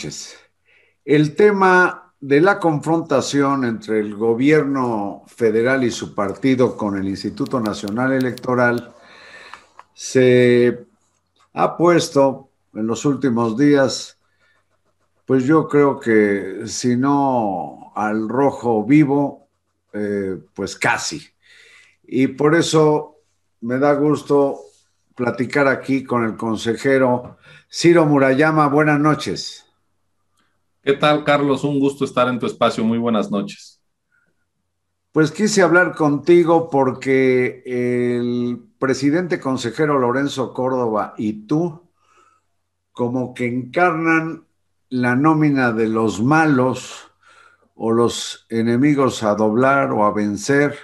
noches. El tema de la confrontación entre el gobierno federal y su partido con el Instituto Nacional Electoral se ha puesto en los últimos días, pues yo creo que si no al rojo vivo, eh, pues casi. Y por eso me da gusto platicar aquí con el consejero Ciro Murayama. Buenas noches. ¿Qué tal, Carlos? Un gusto estar en tu espacio. Muy buenas noches. Pues quise hablar contigo porque el presidente consejero Lorenzo Córdoba y tú como que encarnan la nómina de los malos o los enemigos a doblar o a vencer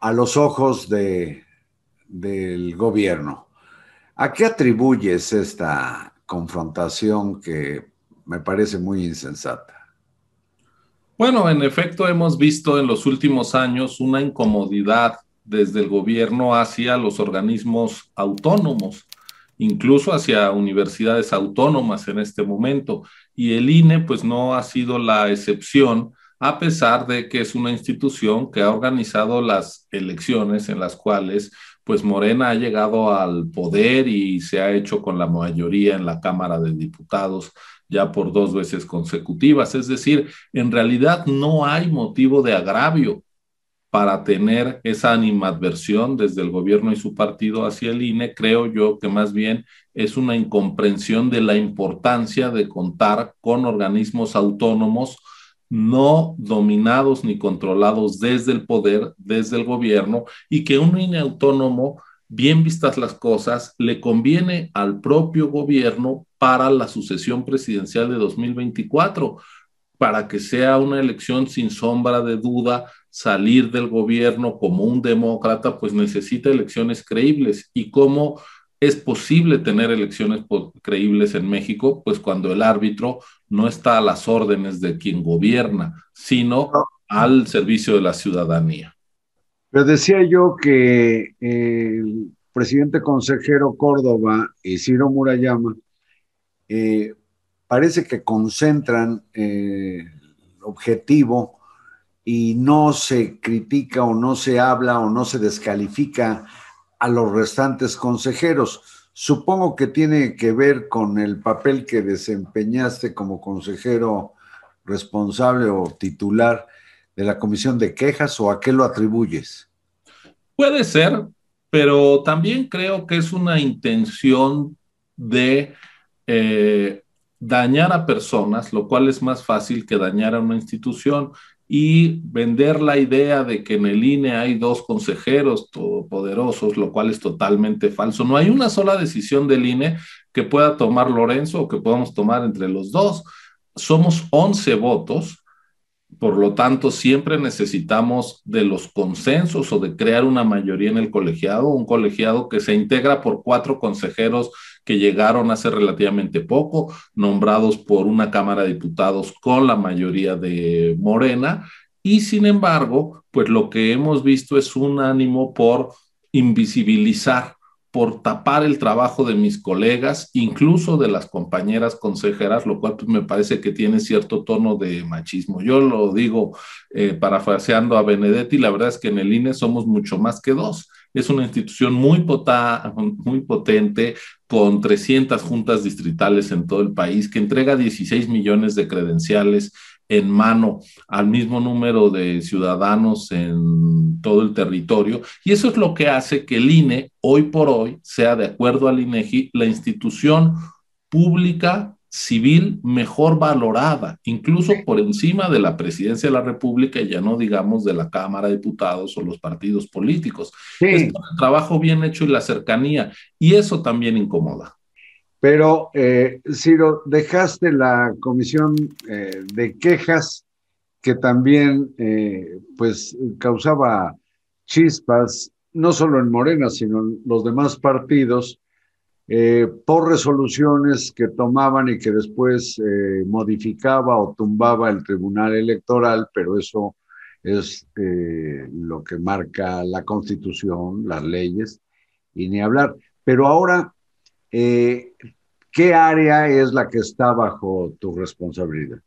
a los ojos de, del gobierno. ¿A qué atribuyes esta confrontación que me parece muy insensata? Bueno, en efecto hemos visto en los últimos años una incomodidad desde el gobierno hacia los organismos autónomos, incluso hacia universidades autónomas en este momento. Y el INE pues no ha sido la excepción, a pesar de que es una institución que ha organizado las elecciones en las cuales pues Morena ha llegado al poder y se ha hecho con la mayoría en la Cámara de Diputados ya por dos veces consecutivas. Es decir, en realidad no hay motivo de agravio para tener esa animadversión desde el gobierno y su partido hacia el INE, creo yo que más bien es una incomprensión de la importancia de contar con organismos autónomos no dominados ni controlados desde el poder, desde el gobierno, y que un INE autónomo, bien vistas las cosas, le conviene al propio gobierno para la sucesión presidencial de 2024, para que sea una elección sin sombra de duda, salir del gobierno como un demócrata, pues necesita elecciones creíbles. ¿Y cómo es posible tener elecciones creíbles en México? Pues cuando el árbitro no está a las órdenes de quien gobierna, sino al servicio de la ciudadanía. Pero decía yo que el presidente consejero Córdoba y Ciro Murayama eh, parece que concentran eh, el objetivo y no se critica o no se habla o no se descalifica a los restantes consejeros. Supongo que tiene que ver con el papel que desempeñaste como consejero responsable o titular de la comisión de quejas o a qué lo atribuyes. Puede ser, pero también creo que es una intención de eh, dañar a personas, lo cual es más fácil que dañar a una institución y vender la idea de que en el INE hay dos consejeros todopoderosos, lo cual es totalmente falso. No hay una sola decisión del INE que pueda tomar Lorenzo o que podamos tomar entre los dos. Somos 11 votos por lo tanto, siempre necesitamos de los consensos o de crear una mayoría en el colegiado, un colegiado que se integra por cuatro consejeros que llegaron hace relativamente poco, nombrados por una Cámara de Diputados con la mayoría de Morena. Y sin embargo, pues lo que hemos visto es un ánimo por invisibilizar por tapar el trabajo de mis colegas, incluso de las compañeras consejeras, lo cual pues, me parece que tiene cierto tono de machismo. Yo lo digo eh, parafraseando a Benedetti, la verdad es que en el INE somos mucho más que dos. Es una institución muy, muy potente, con 300 juntas distritales en todo el país, que entrega 16 millones de credenciales en mano al mismo número de ciudadanos en todo el territorio. Y eso es lo que hace que el INE hoy por hoy sea, de acuerdo al INEGI, la institución pública civil mejor valorada, incluso por encima de la presidencia de la República y ya no digamos de la Cámara de Diputados o los partidos políticos. Es el trabajo bien hecho y la cercanía, y eso también incomoda. Pero, eh, Ciro, dejaste la comisión eh, de quejas que también, eh, pues, causaba chispas, no solo en Morena, sino en los demás partidos, eh, por resoluciones que tomaban y que después modificaba o tumbaba el Tribunal Electoral, pero eso es lo que marca la Constitución, las leyes, y ni hablar. Pero ahora eh, ¿qué área es la que está bajo tu responsabilidad?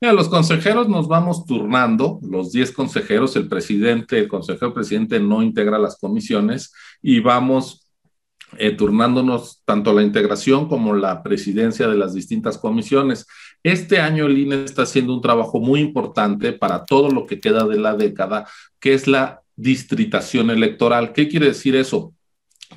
Mira, los consejeros nos vamos turnando, los 10 consejeros, el presidente, el consejero presidente no integra las comisiones y vamos eh, turnándonos tanto la integración como la presidencia de las distintas comisiones. Este año el INE está haciendo un trabajo muy importante para todo lo que queda de la década, que es la distritación electoral. ¿Qué quiere decir eso?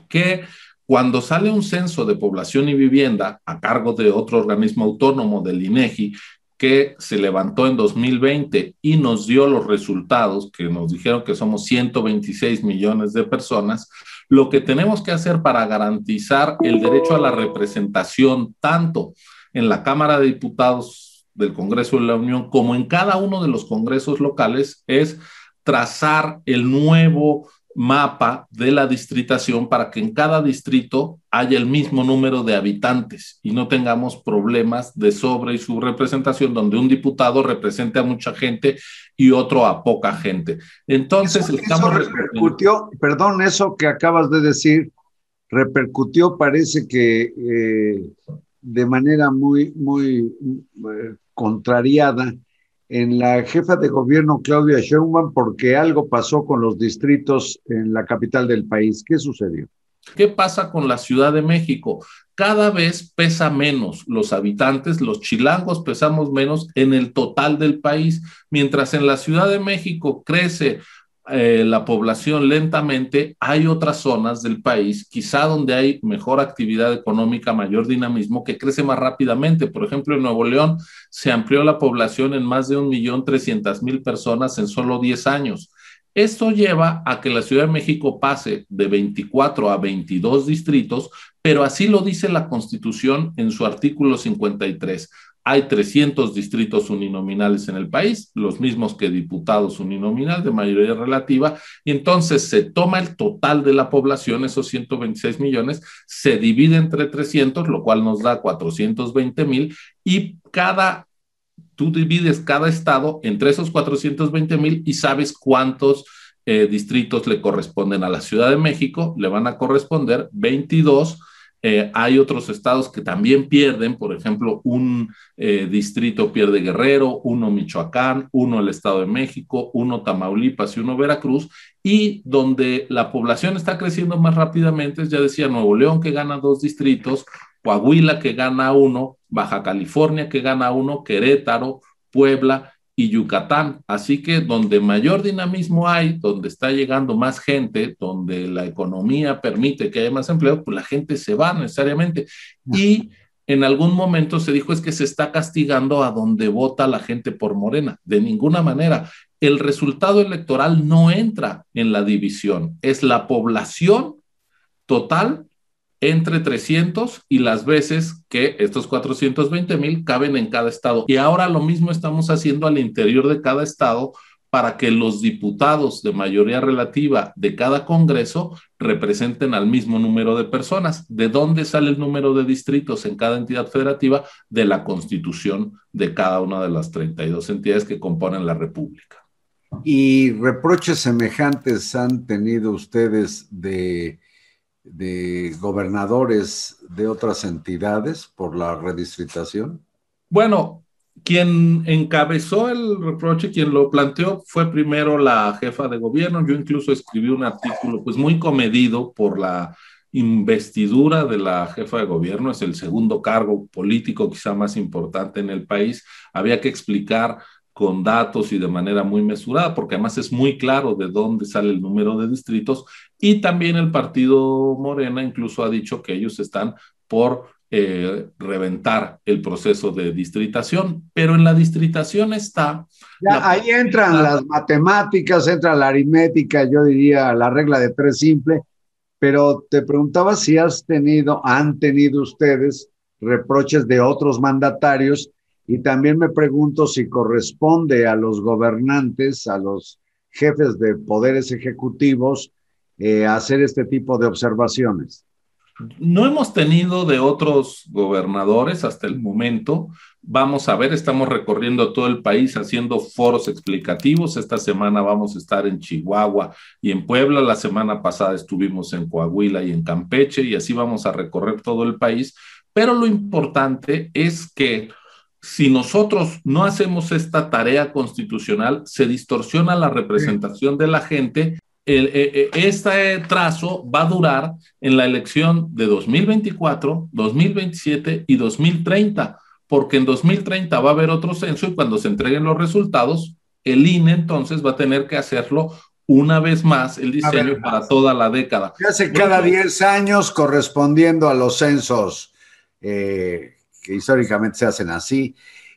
Que cuando sale un censo de población y vivienda a cargo de otro organismo autónomo del INEGI, que se levantó en 2020 y nos dio los resultados que nos dijeron que somos 126 millones de personas, lo que tenemos que hacer para garantizar el derecho a la representación tanto en la Cámara de Diputados del Congreso de la Unión como en cada uno de los congresos locales es trazar el nuevo mapa de la distritación para que en cada distrito haya el mismo número de habitantes y no tengamos problemas de sobre y subrepresentación donde un diputado represente a mucha gente y otro a poca gente. Entonces, estamos... repercutió, perdón, eso que acabas de decir, repercutió, parece que eh, de manera muy, muy eh, contrariada en la jefa de gobierno Claudia Sheinbaum porque algo pasó con los distritos en la capital del país. ¿Qué sucedió? ¿Qué pasa con la Ciudad de México? Cada vez pesa menos los habitantes, los chilangos pesamos menos en el total del país, mientras en la Ciudad de México crece eh, la población lentamente, hay otras zonas del país, quizá donde hay mejor actividad económica, mayor dinamismo, que crece más rápidamente. Por ejemplo, en Nuevo León se amplió la población en más de un millón trescientas mil personas en solo 10 años. Esto lleva a que la Ciudad de México pase de 24 a 22 distritos, pero así lo dice la Constitución en su artículo 53. Hay 300 distritos uninominales en el país, los mismos que diputados uninominal de mayoría relativa, y entonces se toma el total de la población, esos 126 millones, se divide entre 300, lo cual nos da 420 mil, y cada, tú divides cada estado entre esos 420 mil y sabes cuántos eh, distritos le corresponden a la Ciudad de México, le van a corresponder 22 eh, hay otros estados que también pierden, por ejemplo, un eh, distrito pierde Guerrero, uno Michoacán, uno el Estado de México, uno Tamaulipas y uno Veracruz, y donde la población está creciendo más rápidamente, ya decía Nuevo León que gana dos distritos, Coahuila que gana uno, Baja California que gana uno, Querétaro, Puebla y Yucatán. Así que donde mayor dinamismo hay, donde está llegando más gente, donde la economía permite que haya más empleo, pues la gente se va necesariamente. Y en algún momento se dijo es que se está castigando a donde vota la gente por Morena. De ninguna manera. El resultado electoral no entra en la división, es la población total entre 300 y las veces que estos 420 mil caben en cada estado. Y ahora lo mismo estamos haciendo al interior de cada estado para que los diputados de mayoría relativa de cada Congreso representen al mismo número de personas. ¿De dónde sale el número de distritos en cada entidad federativa? De la constitución de cada una de las 32 entidades que componen la República. ¿Y reproches semejantes han tenido ustedes de de gobernadores de otras entidades por la redistritación? Bueno, quien encabezó el reproche, quien lo planteó, fue primero la jefa de gobierno. Yo incluso escribí un artículo, pues muy comedido por la investidura de la jefa de gobierno. Es el segundo cargo político quizá más importante en el país. Había que explicar con datos y de manera muy mesurada, porque además es muy claro de dónde sale el número de distritos. Y también el partido Morena incluso ha dicho que ellos están por eh, reventar el proceso de distritación, pero en la distritación está... ahí entran las matemáticas, entra la aritmética, yo diría la regla de tres simple, pero te preguntaba si has tenido, han tenido ustedes reproches de otros mandatarios y también me pregunto si corresponde a los gobernantes, a los jefes de poderes ejecutivos, eh, hacer este tipo de observaciones. No hemos tenido de otros gobernadores hasta el momento. Vamos a ver, estamos recorriendo todo el país haciendo foros explicativos. Esta semana vamos a estar en Chihuahua y en Puebla. La semana pasada estuvimos en Coahuila y en Campeche y así vamos a recorrer todo el país Pero lo importante es que si nosotros no hacemos esta tarea constitucional, se distorsiona la representación de la gente. Eh, eh, este trazo va a durar en la elección de 2024, 2027 y 2030, porque en 2030 va a haber otro censo y cuando se entreguen los resultados, el INE entonces va a tener que hacerlo una vez más el diseño para toda la década. Hace cada 10 años correspondiendo a los censos eh, que históricamente se hacen así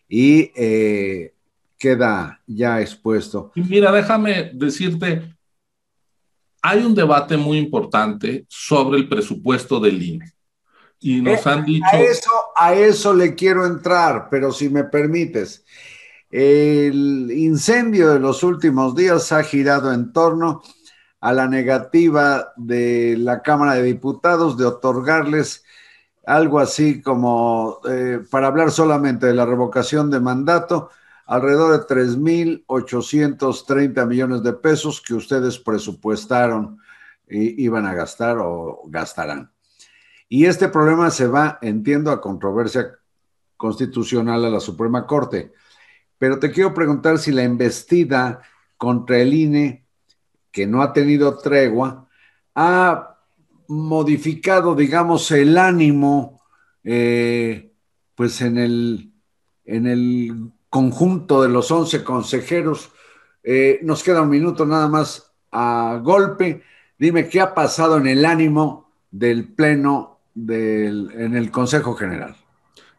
y eh, queda ya expuesto. Y mira, déjame decirte, hay un debate muy importante sobre el presupuesto del INE. Y nos eh, han dicho... A eso, a eso le quiero entrar, pero si me permites. El incendio de los últimos días ha girado en torno a la negativa de la Cámara de Diputados de otorgarles algo así como, eh, para hablar solamente de la revocación de mandato, alrededor de 3.830 millones de pesos que ustedes presupuestaron e iban a gastar o gastarán. Y este problema se va, entiendo, a controversia constitucional a la Suprema Corte. Pero te quiero preguntar si la embestida contra el INE, que no ha tenido tregua, ha modificado, digamos, el ánimo, eh, pues en el, en el conjunto de los 11 consejeros. Eh, nos queda un minuto nada más a golpe. Dime qué ha pasado en el ánimo del Pleno del, en el Consejo General.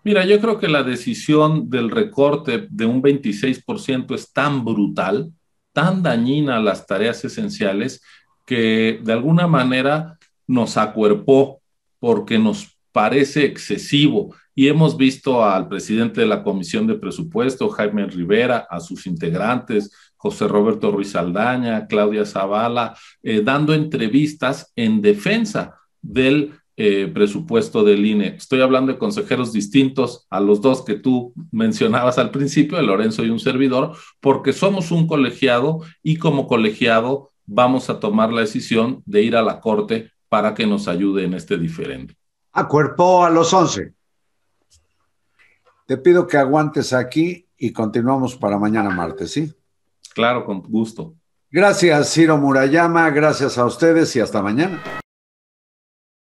Mira, yo creo que la decisión del recorte de un 26% es tan brutal, tan dañina a las tareas esenciales, que de alguna manera nos acuerpó porque nos parece excesivo. Y hemos visto al presidente de la Comisión de Presupuesto, Jaime Rivera, a sus integrantes, José Roberto Ruiz Aldaña, Claudia Zavala, eh, dando entrevistas en defensa del eh, presupuesto del INE. Estoy hablando de consejeros distintos a los dos que tú mencionabas al principio, de Lorenzo y un servidor, porque somos un colegiado y como colegiado vamos a tomar la decisión de ir a la Corte para que nos ayude en este diferente. A cuerpo a los 11. Te pido que aguantes aquí y continuamos para mañana martes, ¿sí? Claro, con gusto. Gracias, Ciro Murayama, gracias a ustedes y hasta mañana.